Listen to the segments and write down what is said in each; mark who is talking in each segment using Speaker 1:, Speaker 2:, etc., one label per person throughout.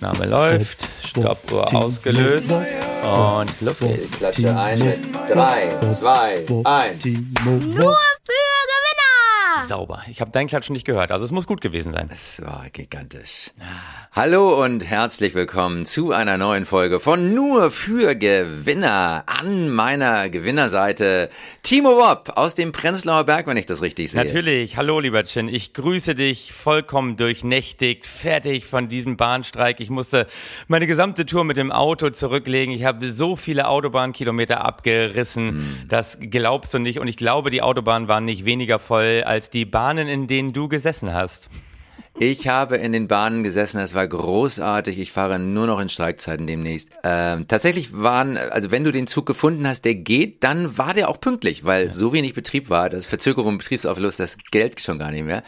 Speaker 1: Name läuft, Stoppuhr ausgelöst und los geht's.
Speaker 2: Ich klatsche ein mit 3, 2, 1.
Speaker 3: Nur für Gewinner!
Speaker 1: Sauber. Ich habe deinen Klatschen nicht gehört, also es muss gut gewesen sein.
Speaker 2: Es war gigantisch. Hallo und herzlich willkommen zu einer neuen Folge von Nur für Gewinner. An meiner Gewinnerseite Timo Wopp aus dem Prenzlauer Berg, wenn ich das richtig sehe.
Speaker 1: Natürlich. Hallo, lieber Chin. Ich grüße dich vollkommen durchnächtigt, fertig von diesem Bahnstreik. Ich musste meine gesamte Tour mit dem Auto zurücklegen. Ich habe so viele Autobahnkilometer abgerissen. Das glaubst du nicht. Und ich glaube, die Autobahnen waren nicht weniger voll als die Bahnen, in denen du gesessen hast.
Speaker 2: Ich habe in den Bahnen gesessen, es war großartig. Ich fahre nur noch in Streikzeiten demnächst. Ähm, tatsächlich waren, also wenn du den Zug gefunden hast, der geht, dann war der auch pünktlich, weil so wenig Betrieb war, das Verzögerung, Betriebsauflust, das Geld schon gar nicht mehr.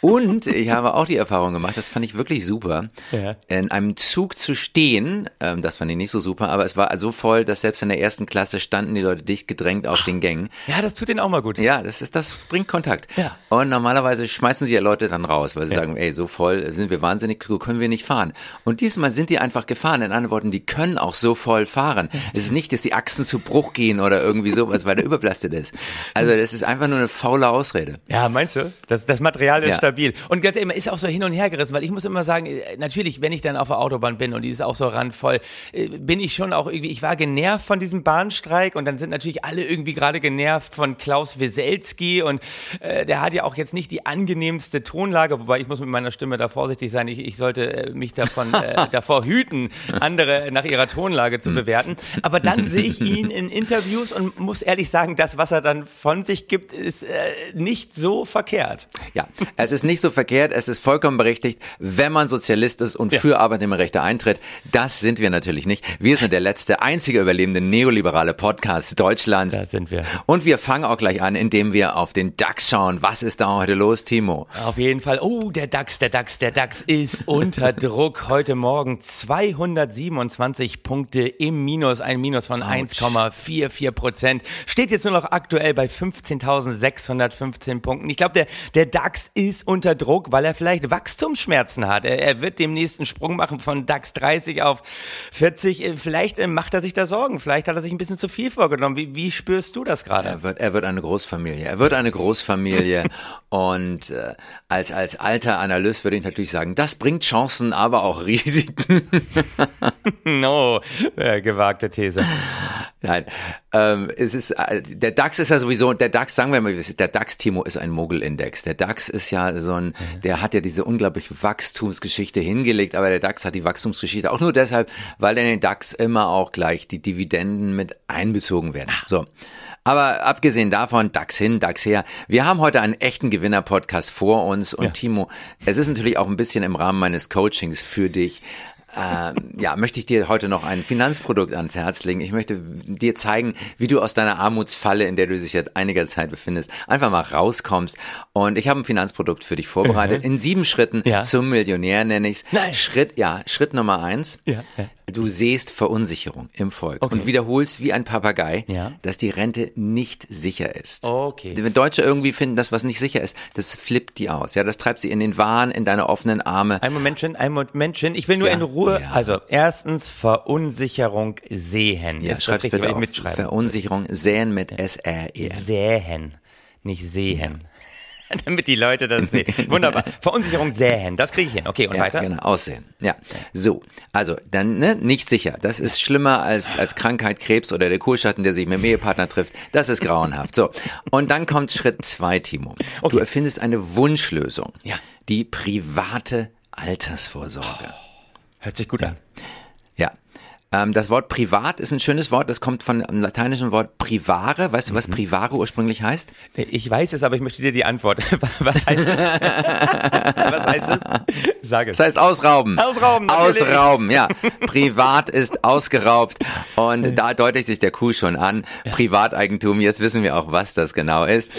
Speaker 2: Und ich habe auch die Erfahrung gemacht, das fand ich wirklich super,
Speaker 1: Ja.
Speaker 2: in einem Zug zu stehen, ähm, das fand ich nicht so super, aber es war so voll, dass selbst in der ersten Klasse standen die Leute dicht gedrängt auf den Gängen.
Speaker 1: Ja, das tut denen auch mal gut.
Speaker 2: Ja, das ist, das bringt Kontakt.
Speaker 1: Ja.
Speaker 2: Und normalerweise schmeißen sie ja Leute dann raus, weil sie sagen, ey, so voll sind wir wahnsinnig, können wir nicht fahren. Und diesmal sind die einfach gefahren. In anderen Worten, die können auch so voll fahren. Es ist nicht, dass die Achsen zu Bruch gehen oder irgendwie sowas, weil der überbelastet ist. Also das ist einfach nur eine faule Ausrede.
Speaker 1: Ja, meinst du? Das, das Material ist
Speaker 2: Ja.
Speaker 1: stabil. Und ganz ehrlich, man ist auch so hin und her gerissen, weil ich muss immer sagen, äh, natürlich, wenn ich dann auf der Autobahn bin und die ist auch so randvoll, äh, bin ich schon auch irgendwie, ich war genervt von diesem Bahnstreik und dann sind natürlich alle irgendwie gerade genervt von Klaus Weselski und äh, der hat ja auch jetzt nicht die angenehmste Tonlage, wobei ich muss mit meiner Stimme da vorsichtig sein, ich, ich sollte äh, mich davon, äh, davor hüten, andere nach ihrer Tonlage
Speaker 2: Hm.
Speaker 1: zu bewerten. Aber dann sehe ich ihn in Interviews und muss ehrlich sagen, das, was er dann von sich gibt, ist äh, nicht so verkehrt.
Speaker 2: Ja, es ist nicht so verkehrt, es ist vollkommen berechtigt, wenn man Sozialist ist und
Speaker 1: Ja.
Speaker 2: für Arbeitnehmerrechte eintritt. Das sind wir natürlich nicht. Wir sind der letzte, einzige überlebende neoliberale Podcast Deutschlands.
Speaker 1: Da sind wir.
Speaker 2: Und wir fangen auch gleich an, indem wir auf den DAX schauen. Was ist da heute los, Timo?
Speaker 1: Auf jeden Fall. Oh, der DAX, der DAX, der DAX ist unter Druck. Heute Morgen 227 Punkte im Minus, ein Minus von 1,44 Prozent. Steht jetzt nur noch aktuell bei 15.615 Punkten. Ich glaube, der, der DAX ist unter Druck, weil er vielleicht Wachstumsschmerzen hat. Er, er wird demnächst einen Sprung machen von DAX 30 auf 40. Äh, Vielleicht äh, macht er sich da Sorgen. Vielleicht hat er sich ein bisschen zu viel vorgenommen. Wie, wie spürst du das gerade?
Speaker 2: Er wird, er wird eine Großfamilie. Er wird eine Großfamilie. und äh, als, als alter Analyst würde ich natürlich sagen, das bringt Chancen, aber auch Risiken.
Speaker 1: No, äh, gewagte These.
Speaker 2: Nein, ähm, es ist äh, der DAX ist ja sowieso der DAX, sagen wir mal, der DAX Timo ist ein Mogelindex. Der DAX ist ja so ein, der hat ja diese unglaubliche Wachstumsgeschichte hingelegt, aber der DAX hat die Wachstumsgeschichte auch nur deshalb, weil in den DAX immer auch gleich die Dividenden mit einbezogen werden. So. Aber abgesehen davon, DAX hin, DAX her. Wir haben heute einen echten Gewinner-Podcast vor uns und
Speaker 1: Ja.
Speaker 2: Timo, es ist natürlich auch ein bisschen im Rahmen meines Coachings für dich. Ähm, ja, möchte ich dir heute noch ein Finanzprodukt ans Herz legen. Ich möchte dir zeigen, wie du aus deiner Armutsfalle, in der du dich seit einiger Zeit befindest, einfach mal rauskommst. Und ich habe ein Finanzprodukt für dich vorbereitet. In sieben Schritten
Speaker 1: Ja.
Speaker 2: zum Millionär nenne ich's.
Speaker 1: Nein.
Speaker 2: Schritt, ja, Schritt Nummer eins.
Speaker 1: Ja, ja.
Speaker 2: Du siehst Verunsicherung im Volk
Speaker 1: Okay.
Speaker 2: und wiederholst wie ein Papagei,
Speaker 1: Ja.
Speaker 2: dass die Rente nicht sicher ist.
Speaker 1: Okay.
Speaker 2: Wenn Deutsche irgendwie finden, dass was nicht sicher ist, das flippt die aus. Ja, das treibt sie in den Wahn, in deine offenen Arme.
Speaker 1: Ein Momentchen, ein Momentchen. Ich will nur
Speaker 2: Ja,
Speaker 1: in Ruhe.
Speaker 2: ja.
Speaker 1: Also erstens Verunsicherung sehen.
Speaker 2: Ja,
Speaker 1: richtig,
Speaker 2: bitte auf.
Speaker 1: mitschreiben?
Speaker 2: Verunsicherung säen mit S-R-E.
Speaker 1: Sähen, nicht sehen. Damit die Leute das sehen. Wunderbar. Verunsicherung sähen. Das kriege ich hin. Okay, und
Speaker 2: Ja,
Speaker 1: weiter?
Speaker 2: genau, aussehen. Ja. So, also dann ne, nicht sicher. Das ist schlimmer als, als Krankheit, Krebs oder der Kurschatten, der sich mit dem Ehepartner trifft. Das ist grauenhaft. So, und dann kommt Schritt zwei, Timo. Du erfindest eine Wunschlösung.
Speaker 1: Ja.
Speaker 2: Die private Altersvorsorge.
Speaker 1: Hört sich gut an.
Speaker 2: Ja. Ähm, das Wort privat ist ein schönes Wort. Das kommt von dem lateinischen Wort privare. Weißt du, was privare ursprünglich heißt?
Speaker 1: Ich weiß es, aber ich möchte dir die Antwort. Was heißt es? Was heißt es? Sag es.
Speaker 2: Das heißt ausrauben.
Speaker 1: Ausrauben, natürlich.
Speaker 2: Ausrauben, ja. Privat ist ausgeraubt und da deutet sich der Kuh schon an. Privateigentum, jetzt wissen wir auch, was das genau ist.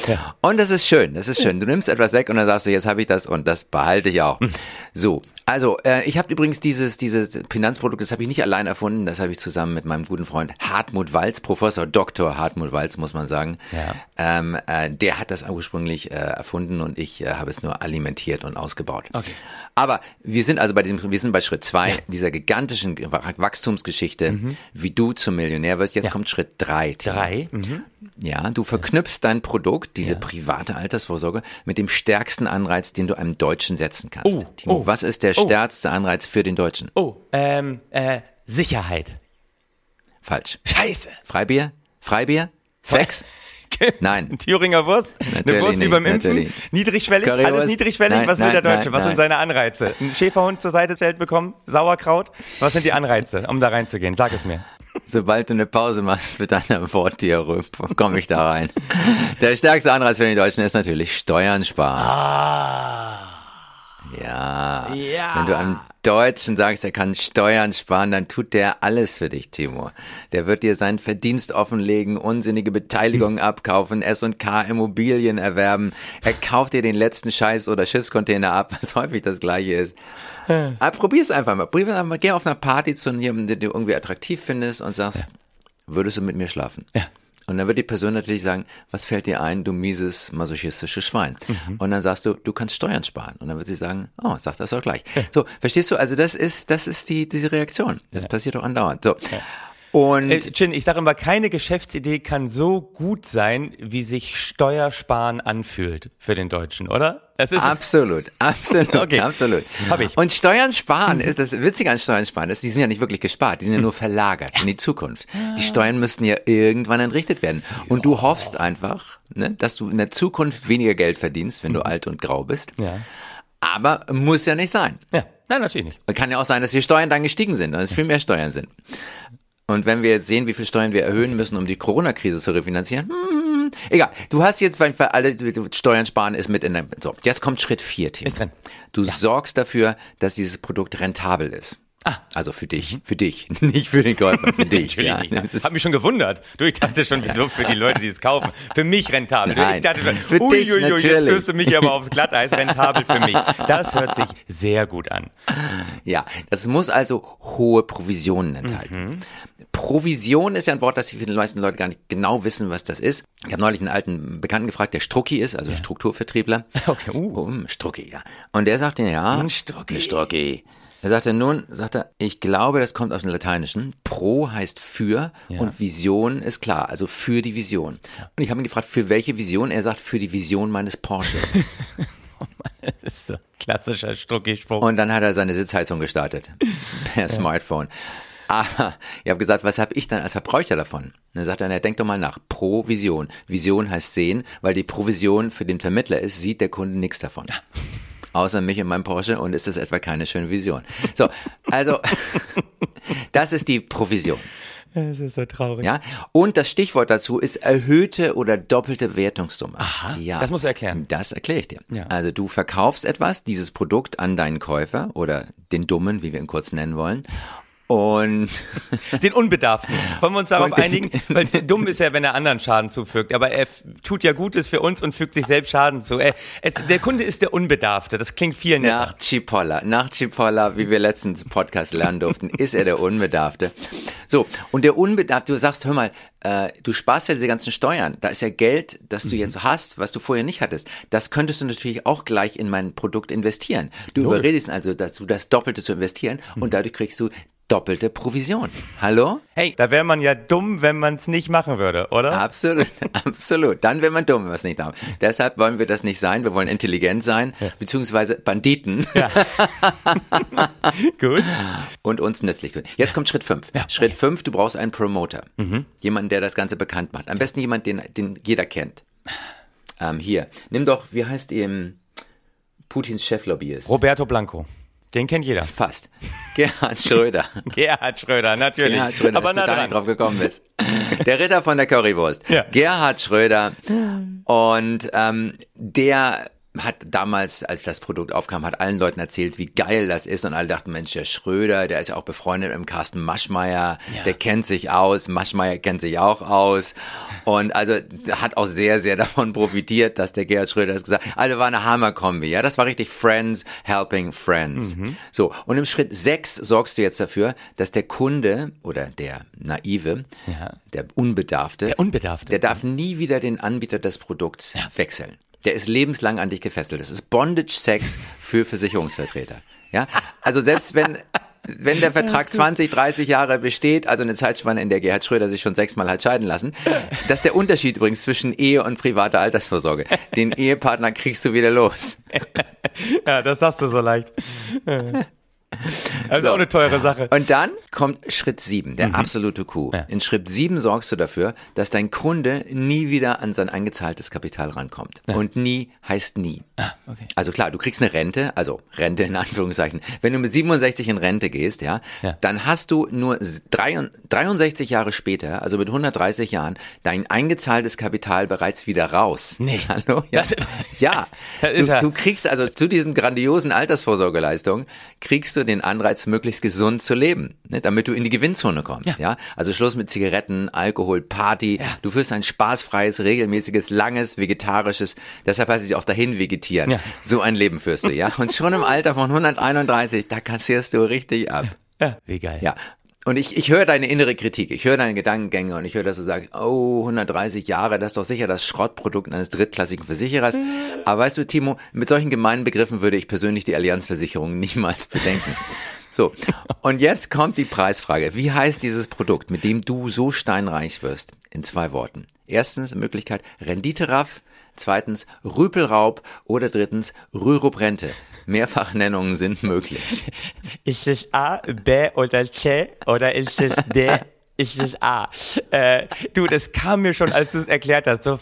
Speaker 2: Und das ist schön, das ist schön. Du nimmst etwas weg und dann sagst du, jetzt habe ich das und das behalte ich auch.
Speaker 1: Hm.
Speaker 2: So, Also, äh, ich habe übrigens dieses, dieses Finanzprodukt, das habe ich nicht allein erfunden, das habe ich zusammen mit meinem guten Freund Hartmut Walz, Professor Dr. Hartmut Walz, muss man sagen.
Speaker 1: Ja.
Speaker 2: Ähm, äh, der hat das ursprünglich äh, erfunden und ich äh, habe es nur alimentiert und ausgebaut.
Speaker 1: Okay.
Speaker 2: Aber wir sind also bei diesem, wir sind bei Schritt zwei dieser gigantischen Wachstumsgeschichte, wie du zum Millionär wirst. Jetzt
Speaker 1: Mhm. Ja.
Speaker 2: kommt Schritt drei. Timo.
Speaker 1: Drei. Mhm.
Speaker 2: Ja, du verknüpfst dein Produkt, diese private Altersvorsorge, mit dem stärksten Anreiz, den du einem Deutschen setzen kannst.
Speaker 1: Oh,
Speaker 2: Timo,
Speaker 1: oh,
Speaker 2: was ist der
Speaker 1: oh.
Speaker 2: stärkste Anreiz für den Deutschen?
Speaker 1: Oh, ähm, äh, Sicherheit.
Speaker 2: Falsch.
Speaker 1: Scheiße.
Speaker 2: Freibier? Freibier? Sex? Nein.
Speaker 1: Thüringer Wurst? Eine
Speaker 2: Natürlich
Speaker 1: Wurst wie
Speaker 2: nicht,
Speaker 1: beim Impfen?
Speaker 2: natürlich.
Speaker 1: Niedrigschwellig?
Speaker 2: Currywurst?
Speaker 1: Alles niedrigschwellig?
Speaker 2: Nein,
Speaker 1: Was will
Speaker 2: nein,
Speaker 1: der Deutsche?
Speaker 2: nein,
Speaker 1: Was sind seine Anreize? Ein Schäferhund zur Seite stellt bekommen? Sauerkraut? Was sind die Anreize, um da reinzugehen? Sag es mir.
Speaker 2: Sobald du eine Pause machst mit deiner Wortdiarrhoe, komme ich da rein. Der stärkste Anreiz für den Deutschen ist natürlich Steuern sparen.
Speaker 1: Ah.
Speaker 2: Ja.
Speaker 1: Ja.
Speaker 2: Wenn du einem Deutschen sagst, er kann Steuern sparen, dann tut der alles für dich, Timo. Der wird dir seinen Verdienst offenlegen, unsinnige Beteiligungen abkaufen, S&K Immobilien erwerben. Er kauft dir den letzten Scheiß oder Schiffscontainer ab, was häufig das gleiche ist. Aber probier's einfach mal. Probier's einfach mal. Geh auf einer Party zu jemandem, den du irgendwie attraktiv findest und sagst, würdest du mit mir schlafen?
Speaker 1: Ja.
Speaker 2: Und dann wird die Person natürlich sagen, was fällt dir ein, du mieses masochistisches Schwein?
Speaker 1: Mhm.
Speaker 2: Und dann sagst du, du kannst Steuern sparen. Und dann wird sie sagen, oh, sag das doch gleich. So, verstehst du? Also das ist, das ist die, diese Reaktion. Das passiert doch andauernd. So. Und
Speaker 1: Äh, Chin, ich sage immer, keine Geschäftsidee kann so gut sein, wie sich Steuersparen anfühlt für den Deutschen, oder?
Speaker 2: Absolut, absolut,
Speaker 1: Okay.
Speaker 2: absolut.
Speaker 1: Hab ich.
Speaker 2: Und Steuern sparen ist das Witzige an Steuern sparen ist, die sind ja nicht wirklich gespart, die sind ja nur verlagert in die Zukunft. Die Steuern müssten ja irgendwann entrichtet werden. Und du hoffst einfach, ne, dass du in der Zukunft weniger Geld verdienst, wenn du alt und grau bist.
Speaker 1: ja.
Speaker 2: Aber muss ja nicht sein.
Speaker 1: Ja, nein, natürlich nicht.
Speaker 2: Und kann ja auch sein, dass die Steuern dann gestiegen sind und es viel mehr Steuern sind. Und wenn wir jetzt sehen, wie viel Steuern wir erhöhen müssen, um die Corona-Krise zu refinanzieren, hm, egal. Du hast jetzt, weil alle Steuern sparen ist mit in der, so. Jetzt kommt Schritt vier, Tim.
Speaker 1: Ist drin.
Speaker 2: Du sorgst dafür, dass dieses Produkt rentabel ist.
Speaker 1: Ah.
Speaker 2: Also für dich, für dich, nicht für den Käufer, für dich. Ja.
Speaker 1: nicht.
Speaker 2: Das
Speaker 1: Hab mich schon gewundert. Du, ich dachte schon, wieso für die Leute, die es kaufen. Für mich rentabel.
Speaker 2: Nein,
Speaker 1: ich dachte schon,
Speaker 2: für dich
Speaker 1: uiuiui, jetzt
Speaker 2: natürlich.
Speaker 1: führst du mich aber aufs Glatteis. Rentabel für mich. Das hört sich sehr gut an.
Speaker 2: ja, das muss also hohe Provisionen enthalten. Provision ist ja ein Wort, das die meisten Leute gar nicht genau wissen, was das ist. Ich habe neulich einen alten Bekannten gefragt, der Strucki ist, also Strukturvertriebler.
Speaker 1: Okay, uh.
Speaker 2: Ein Strucki, ja. Und der sagte, ja,
Speaker 1: Ein Strucki.
Speaker 2: ein Strucki. Er sagte nun, sagt er, ich glaube, das kommt aus dem Lateinischen. Pro heißt für und Vision ist klar, also für die Vision. Und ich habe ihn gefragt, für welche Vision? Er sagt, für die Vision meines Porsches.
Speaker 1: Das ist so klassischer Strucki-Spruch.
Speaker 2: Und dann hat er seine Sitzheizung gestartet per Smartphone. Aber ich habe gesagt, was habe ich dann als Verbraucher davon? Und dann sagt er, na, denk doch mal nach. Pro Vision. Vision heißt sehen, weil die Provision für den Vermittler ist, sieht der Kunde nichts davon. Außer mich in meinem Porsche und ist das etwa keine schöne Vision. So, also, das ist die Provision.
Speaker 1: Das ist so traurig.
Speaker 2: Ja? Und das Stichwort dazu ist erhöhte oder doppelte Wertungssumme. Aha, ja.
Speaker 1: das musst du erklären.
Speaker 2: Das erkläre ich dir.
Speaker 1: Ja.
Speaker 2: Also du verkaufst etwas, dieses Produkt an deinen Käufer oder den Dummen, wie wir ihn kurz nennen wollen. Und
Speaker 1: Den Unbedarften. Wollen wir uns darauf einigen? Weil dumm ist ja, wenn er anderen Schaden zufügt. Aber er tut ja Gutes für uns und fügt sich selbst Schaden zu. Er, es, der Kunde ist der Unbedarfte. Das klingt viel netter.
Speaker 2: nach Chipolla, nach Chipolla, wie wir letztens im Podcast lernen durften, ist er der Unbedarfte. So, und der Unbedarfte, du sagst, hör mal, äh, du sparst ja diese ganzen Steuern. Da ist ja Geld, das du jetzt hast, was du vorher nicht hattest. Das könntest du natürlich auch gleich in mein Produkt investieren. Du überredest also dazu, das Doppelte zu investieren und dadurch kriegst du doppelte Provision. Hallo?
Speaker 1: Hey, da wäre man ja dumm, wenn man es nicht machen würde, oder?
Speaker 2: Absolut, absolut. Dann wäre man dumm, wenn wir es nicht haben. Deshalb wollen wir das nicht sein. Wir wollen intelligent sein, beziehungsweise Banditen
Speaker 1: Gut.
Speaker 2: und uns nützlich tun. Jetzt kommt Schritt fünf. Schritt fünf: du brauchst einen Promoter. Jemanden, der das Ganze bekannt macht. Am besten jemand, den, den jeder kennt. Ähm, hier, nimm doch, wie heißt ihm Putins Cheflobbyist?
Speaker 1: Roberto Blanco. Den kennt jeder.
Speaker 2: Fast. Gerhard Schröder.
Speaker 1: Gerhard Schröder, natürlich.
Speaker 2: Gerhard Schröder,
Speaker 1: Aber
Speaker 2: dass du da nicht drauf gekommen bist. Der Ritter von der Currywurst.
Speaker 1: Ja.
Speaker 2: Gerhard Schröder. Und ähm, der hat damals, als das Produkt aufkam, hat allen Leuten erzählt, wie geil das ist und alle dachten, Mensch, der Schröder, der ist ja auch befreundet mit dem Carsten Maschmeyer,
Speaker 1: Ja.
Speaker 2: der kennt sich aus, Maschmeyer kennt sich auch aus und also hat auch sehr, sehr davon profitiert, dass der Gerhard Schröder das gesagt hat. Also war eine Hammerkombi, ja, das war richtig Friends helping Friends.
Speaker 1: Mhm.
Speaker 2: So, und im Schritt sechs sorgst du jetzt dafür, dass der Kunde oder der Naive,
Speaker 1: Ja.
Speaker 2: der Unbedarfte,
Speaker 1: Der Unbedarfte.
Speaker 2: der darf nie wieder den Anbieter des Produkts wechseln. Der ist lebenslang an dich gefesselt. Das ist Bondage-Sex für Versicherungsvertreter. Ja, also selbst wenn wenn der Vertrag 20, 30 Jahre besteht, also eine Zeitspanne, in der Gerhard Schröder sich schon sechsmal hat scheiden lassen, das ist der Unterschied übrigens zwischen Ehe und privater Altersvorsorge. Den Ehepartner kriegst du wieder los.
Speaker 1: Ja, das sagst du so leicht. Also auch eine teure Sache.
Speaker 2: Und dann kommt Schritt sieben, der absolute Coup.
Speaker 1: Ja.
Speaker 2: In Schritt sieben sorgst du dafür, dass dein Kunde nie wieder an sein eingezahltes Kapital rankommt. Und nie heißt nie.
Speaker 1: okay.
Speaker 2: Also klar, du kriegst eine Rente, also Rente in Anführungszeichen. Wenn du mit 67 in Rente gehst, ja,
Speaker 1: Ja.
Speaker 2: dann hast du nur 63 Jahre später, also mit 130 Jahren, dein eingezahltes Kapital bereits wieder raus.
Speaker 1: Nee.
Speaker 2: Hallo? Ja.
Speaker 1: Das-
Speaker 2: ja.
Speaker 1: Das
Speaker 2: Du,
Speaker 1: ist ja-
Speaker 2: du kriegst also zu diesen grandiosen Altersvorsorgeleistungen, kriegst du den Anreiz, möglichst gesund zu leben, ne, damit du in die Gewinnzone kommst. Ja.
Speaker 1: Ja.
Speaker 2: Also Schluss mit Zigaretten, Alkohol, Party. Du führst ein spaßfreies, regelmäßiges, langes, vegetarisches, deshalb heißt es ja auch dahin vegetieren.
Speaker 1: Ja.
Speaker 2: So ein Leben führst du, ja. Und schon im Alter von 131, da kassierst du richtig ab.
Speaker 1: Ja, wie geil.
Speaker 2: Ja. Und ich, ich höre deine innere Kritik, ich höre deine Gedankengänge und ich höre, dass du sagst, oh, 130 Jahre, das ist doch sicher das Schrottprodukt eines drittklassigen Versicherers. Aber weißt du, Timo, mit solchen gemeinen Begriffen würde ich persönlich die Allianzversicherung niemals bedenken. So, und jetzt kommt die Preisfrage. Wie heißt dieses Produkt, mit dem du so steinreich wirst? In zwei Worten. Erstens Möglichkeit Renditeraff, zweitens Rüpelraub oder drittens Rürup-Rente. Mehrfachnennungen sind möglich.
Speaker 1: Ist es A, B oder C oder ist es D? Ist es A? Äh, du, das kam mir schon, als du es erklärt hast, so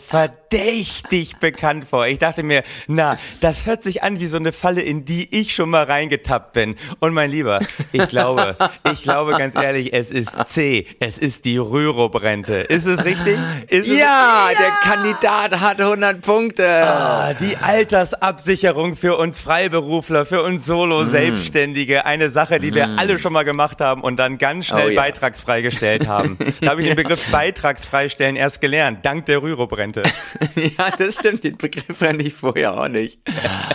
Speaker 1: verdächtig bekannt vor. Ich dachte mir, na, das hört sich an wie so eine Falle, in die ich schon mal reingetappt bin. Und mein Lieber, ich glaube, ich glaube ganz ehrlich, es ist C. Es ist die Rürup-Rente. Ist es richtig? Ist es
Speaker 2: Ja, der Kandidat hat 100 Punkte.
Speaker 1: Ah, die Altersabsicherung für uns Freiberufler, für uns Solo-Selbstständige. Eine Sache, die wir alle schon mal gemacht haben und dann ganz schnell
Speaker 2: Oh ja.
Speaker 1: beitragsfrei gestellt haben. Da habe ich den Begriff beitragsfreistellen erst gelernt, dank der Rürup-Rente.
Speaker 2: Ja, das stimmt. Den Begriff kannte ich vorher auch nicht.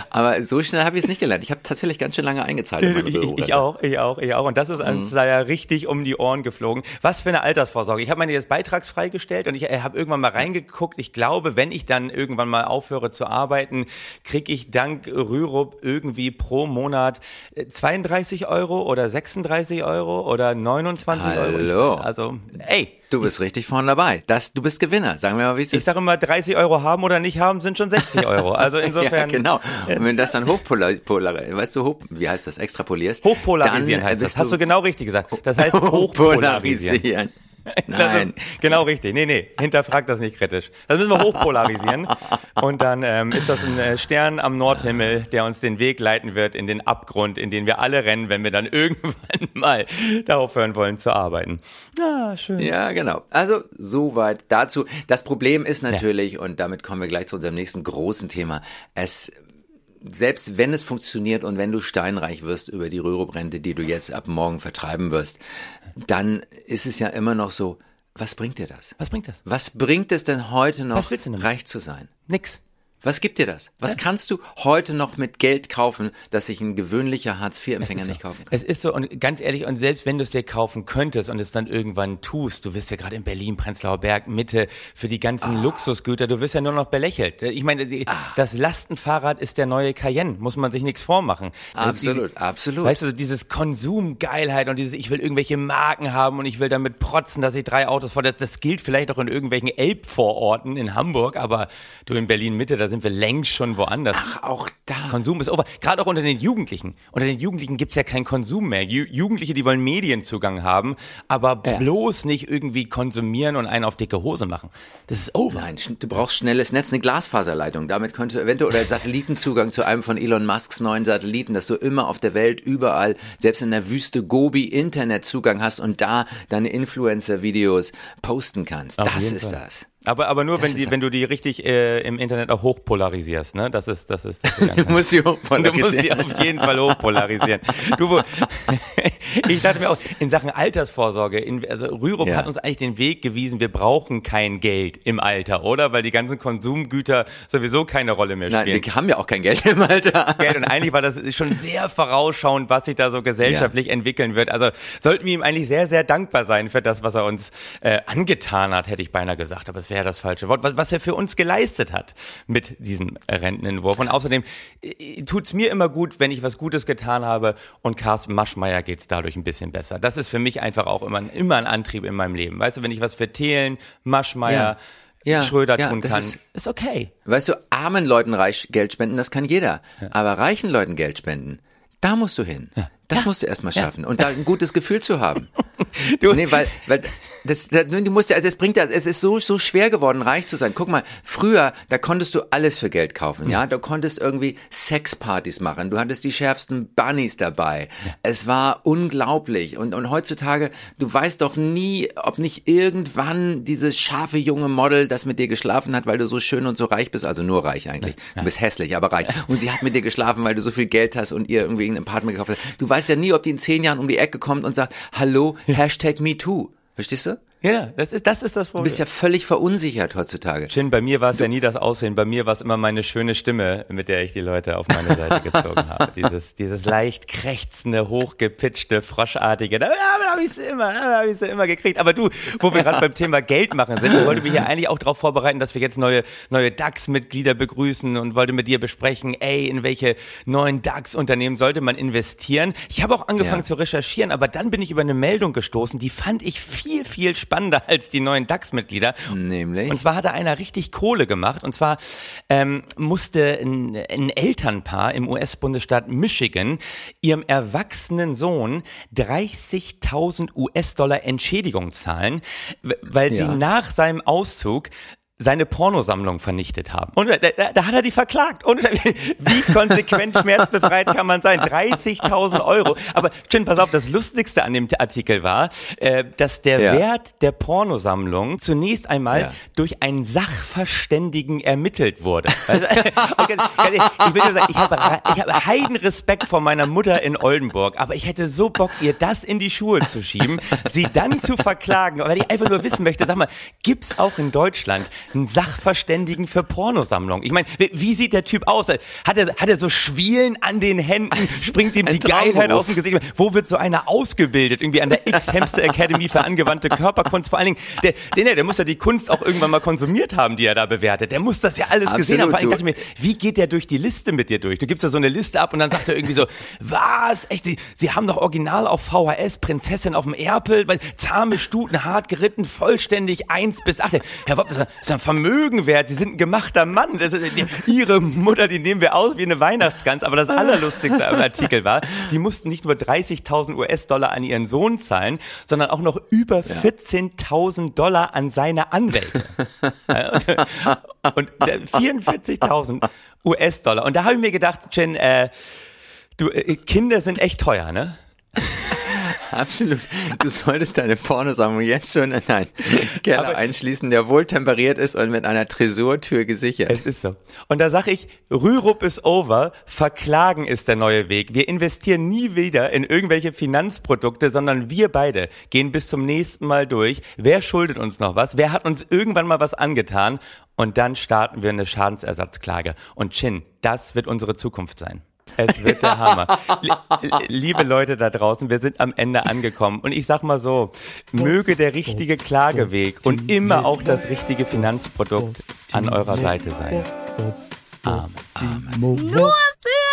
Speaker 2: Aber so schnell habe ich es nicht gelernt. Ich habe tatsächlich ganz schön lange eingezahlt in meine
Speaker 1: Ich,
Speaker 2: Rürup.
Speaker 1: ich auch, ich auch, ich auch. Und das ist uns da ja richtig um die Ohren geflogen. Was für eine Altersvorsorge. Ich habe meine jetzt beitragsfrei gestellt und ich äh, habe irgendwann mal reingeguckt. Ich glaube, wenn ich dann irgendwann mal aufhöre zu arbeiten, kriege ich dank Rürup irgendwie pro Monat äh, 32 Euro oder 36 Euro oder 29 Euro.
Speaker 2: Hallo.
Speaker 1: Ich, also, ey.
Speaker 2: Du bist richtig vorne dabei. Das, du bist Gewinner. Sagen wir mal, wie es
Speaker 1: Ich
Speaker 2: ist.
Speaker 1: sage immer, 30 Euro haben oder nicht haben, sind schon 60 Euro. Also insofern.
Speaker 2: ja, genau. Und wenn das dann hochpolar, polar, weißt du, hoch, wie heißt das, extrapolierst?
Speaker 1: Hochpolarisieren heißt das. Hast du genau richtig gesagt. Das heißt hochpolarisieren.
Speaker 2: Nein.
Speaker 1: Genau richtig. Nee, nee, hinterfragt das nicht kritisch. Das müssen wir hochpolarisieren. Und dann ähm, ist das ein äh, Stern am Nordhimmel, der uns den Weg leiten wird in den Abgrund, in den wir alle rennen, wenn wir dann irgendwann mal darauf hören wollen zu arbeiten. Ah, schön.
Speaker 2: Ja, genau. Also soweit dazu. Das Problem ist natürlich, und damit kommen wir gleich zu unserem nächsten großen Thema, es selbst wenn es funktioniert und wenn du steinreich wirst über die Rürup-Rente, die du jetzt ab morgen vertreiben wirst, dann ist es ja immer noch so, was bringt dir das?
Speaker 1: Was bringt das?
Speaker 2: Was bringt es denn heute noch,
Speaker 1: damit?
Speaker 2: reich zu sein?
Speaker 1: Nix.
Speaker 2: Was gibt dir das? Was kannst du heute noch mit Geld kaufen, das sich ein gewöhnlicher Hartz-IV-Empfänger
Speaker 1: so.
Speaker 2: nicht kaufen kann?
Speaker 1: Es ist so, und ganz ehrlich, und selbst wenn du es dir kaufen könntest und es dann irgendwann tust, du wirst ja gerade in Berlin, Prenzlauer Berg, Mitte, für die ganzen Luxusgüter, du wirst ja nur noch belächelt. Ich meine, die, das Lastenfahrrad ist der neue Cayenne, muss man sich nichts vormachen.
Speaker 2: Absolut,
Speaker 1: die,
Speaker 2: absolut.
Speaker 1: Weißt du, dieses Konsumgeilheit und dieses, ich will irgendwelche Marken haben und ich will damit protzen, dass ich drei Autos das, das gilt vielleicht auch in irgendwelchen Elbvororten in Hamburg, aber du in Berlin Mitte, da sind wir längst schon woanders.
Speaker 2: Ach, auch da.
Speaker 1: Konsum ist over. Gerade auch unter den Jugendlichen. Unter den Jugendlichen gibt's ja keinen Konsum mehr. Ju Jugendliche, die wollen Medienzugang haben, aber
Speaker 2: Ja.
Speaker 1: bloß nicht irgendwie konsumieren und einen auf dicke Hose machen. Das ist over.
Speaker 2: Nein, du brauchst schnelles Netz, eine Glasfaserleitung. Damit könnte eventuell oder Satellitenzugang zu einem von Elon Musks neuen Satelliten, dass du immer auf der Welt überall, selbst in der Wüste Gobi Internetzugang hast und da deine Influencer-Videos posten kannst.
Speaker 1: Auf
Speaker 2: das ist
Speaker 1: Fall.
Speaker 2: das.
Speaker 1: Aber, aber nur, wenn, die, wenn du die richtig äh, im Internet auch hochpolarisierst, ne? Das ist, das ist. Das
Speaker 2: du musst sie hochpolarisieren.
Speaker 1: Du musst sie auf jeden Fall hochpolarisieren. du, ich dachte mir auch, in Sachen Altersvorsorge, in, also Rürup ja. hat uns eigentlich den Weg gewiesen, wir brauchen kein Geld im Alter, oder? Weil die ganzen Konsumgüter sowieso keine Rolle mehr spielen.
Speaker 2: Nein, wir haben ja auch kein Geld im Alter.
Speaker 1: Geld und eigentlich war das schon sehr vorausschauend, was sich da so gesellschaftlich ja. entwickeln wird. Also sollten wir ihm eigentlich sehr, sehr dankbar sein für das, was er uns äh, angetan hat, hätte ich beinahe gesagt. Aber es wäre das falsche Wort, was, was er für uns geleistet hat mit diesem Rentenentwurf. Und außerdem äh, tut's mir immer gut, wenn ich was Gutes getan habe und Carsten Maschmeyer geht's dadurch ein bisschen besser. Das ist für mich einfach auch immer, immer ein Antrieb in meinem Leben. Weißt du, wenn ich was für Thelen, Maschmeyer, ja ja, Schröder ja, tun kann, ist, ist, okay.
Speaker 2: Weißt du, armen Leuten reich Geld spenden, das kann jeder. Aber reichen Leuten Geld spenden, da musst du hin. Das ja. musst du erstmal schaffen ja. und da ein gutes Gefühl zu haben. du. Nee, weil, weil das, das, du musst ja, das bringt ja, es ist so, so schwer geworden, reich zu sein. Guck mal, früher, da konntest du alles für Geld kaufen, ja. Du konntest irgendwie Sexpartys machen. Du hattest die schärfsten Bunnies dabei. Es war unglaublich. Und, und heutzutage, du weißt doch nie, ob nicht irgendwann dieses scharfe junge Model, das mit dir geschlafen hat, weil du so schön und so reich bist, also nur reich eigentlich. Du bist hässlich, aber reich. Und sie hat mit dir geschlafen, weil du so viel Geld hast und ihr irgendwie ein Apartment gekauft hast. Du weißt ja nie, ob die in zehn Jahren um die Ecke kommt und sagt, hallo, Hashtag MeToo. Verstehst du?
Speaker 1: Ja, das ist, das ist das
Speaker 2: Problem. Du bist ja völlig verunsichert heutzutage.
Speaker 1: Chin, bei mir war es ja nie das Aussehen. Bei mir war es immer meine schöne Stimme, mit der ich die Leute auf meine Seite gezogen habe. Dieses, dieses leicht krächzende, hochgepitchte, froschartige. Da, da habe ich es immer, da habe ich immer gekriegt. Aber du, wo wir gerade beim Thema Geld machen sind, ich wollte mich ja eigentlich auch darauf vorbereiten, dass wir jetzt neue, neue DAX-Mitglieder begrüßen und wollte mit dir besprechen, ey, in welche neuen DAX-Unternehmen sollte man investieren? Ich habe auch angefangen ja. zu recherchieren, aber dann bin ich über eine Meldung gestoßen, die fand ich viel, viel spannender spannender als die neuen DAX-Mitglieder.
Speaker 2: Nämlich?
Speaker 1: Und zwar hatte einer richtig Kohle gemacht. Und zwar ähm, musste ein, ein Elternpaar im US-Bundesstaat Michigan ihrem erwachsenen Sohn 30.000 US-Dollar Entschädigung zahlen, weil sie ja. nach seinem Auszug seine Pornosammlung vernichtet haben. Und da, da, da hat er die verklagt. Und wie konsequent schmerzbefreit kann man sein? 30.000 Euro. Aber Chin, pass auf, das Lustigste an dem Artikel war, äh, dass der ja. Wert der Pornosammlung zunächst einmal ja. durch einen Sachverständigen ermittelt wurde. Also, ich will nur sagen, ich habe, ich habe heiden Respekt vor meiner Mutter in Oldenburg, aber ich hätte so Bock, ihr das in die Schuhe zu schieben, sie dann zu verklagen, weil ich einfach nur wissen möchte, sag mal, gibt's auch in Deutschland einen Sachverständigen für Pornosammlung. Ich meine, wie sieht der Typ aus? Hat er, hat er so Schwielen an den Händen? Springt ihm die Geilheit aus dem Gesicht? Wo wird so einer ausgebildet? Irgendwie an der X-Hamster Academy für angewandte Körperkunst. Vor allen Dingen, der, der, der muss ja die Kunst auch irgendwann mal konsumiert haben, die er da bewertet. Der muss das ja alles Absolut, gesehen haben. Vor allem dachte ich mir, wie geht der durch die Liste mit dir durch? Du gibst ja so eine Liste ab und dann sagt er irgendwie so, was? Echt, Sie, Sie haben doch original auf VHS Prinzessin auf dem Erpel, weil zahme Stuten, hart geritten, vollständig, eins bis acht. Herr Wopp, das ist ein Vermögen wert. Sie sind ein gemachter Mann. Das ist, ihre Mutter, die nehmen wir aus wie eine Weihnachtsgans. Aber das Allerlustigste am Artikel war, die mussten nicht nur 30.000 US-Dollar an ihren Sohn zahlen, sondern auch noch über 14.000 Dollar an seine Anwälte. und, und 44.000 US-Dollar. Und da habe ich mir gedacht, Jen, äh, du, äh, Kinder sind echt teuer, ne?
Speaker 2: Absolut. Du solltest deine Pornosammlung jetzt schon in einen Keller Aber einschließen, der wohltemperiert ist und mit einer Tresortür gesichert.
Speaker 1: Es ist so. Und da sage ich, Rürup ist over, verklagen ist der neue Weg. Wir investieren nie wieder in irgendwelche Finanzprodukte, sondern wir beide gehen bis zum nächsten Mal durch. Wer schuldet uns noch was? Wer hat uns irgendwann mal was angetan? Und dann starten wir eine Schadensersatzklage. Und Chin, das wird unsere Zukunft sein. Es wird der Hammer. Liebe Leute da draußen, wir sind am Ende angekommen. Und ich sag mal so, möge der richtige Klageweg und immer auch das richtige Finanzprodukt an eurer Seite sein. Amen. Amen.
Speaker 3: Nur für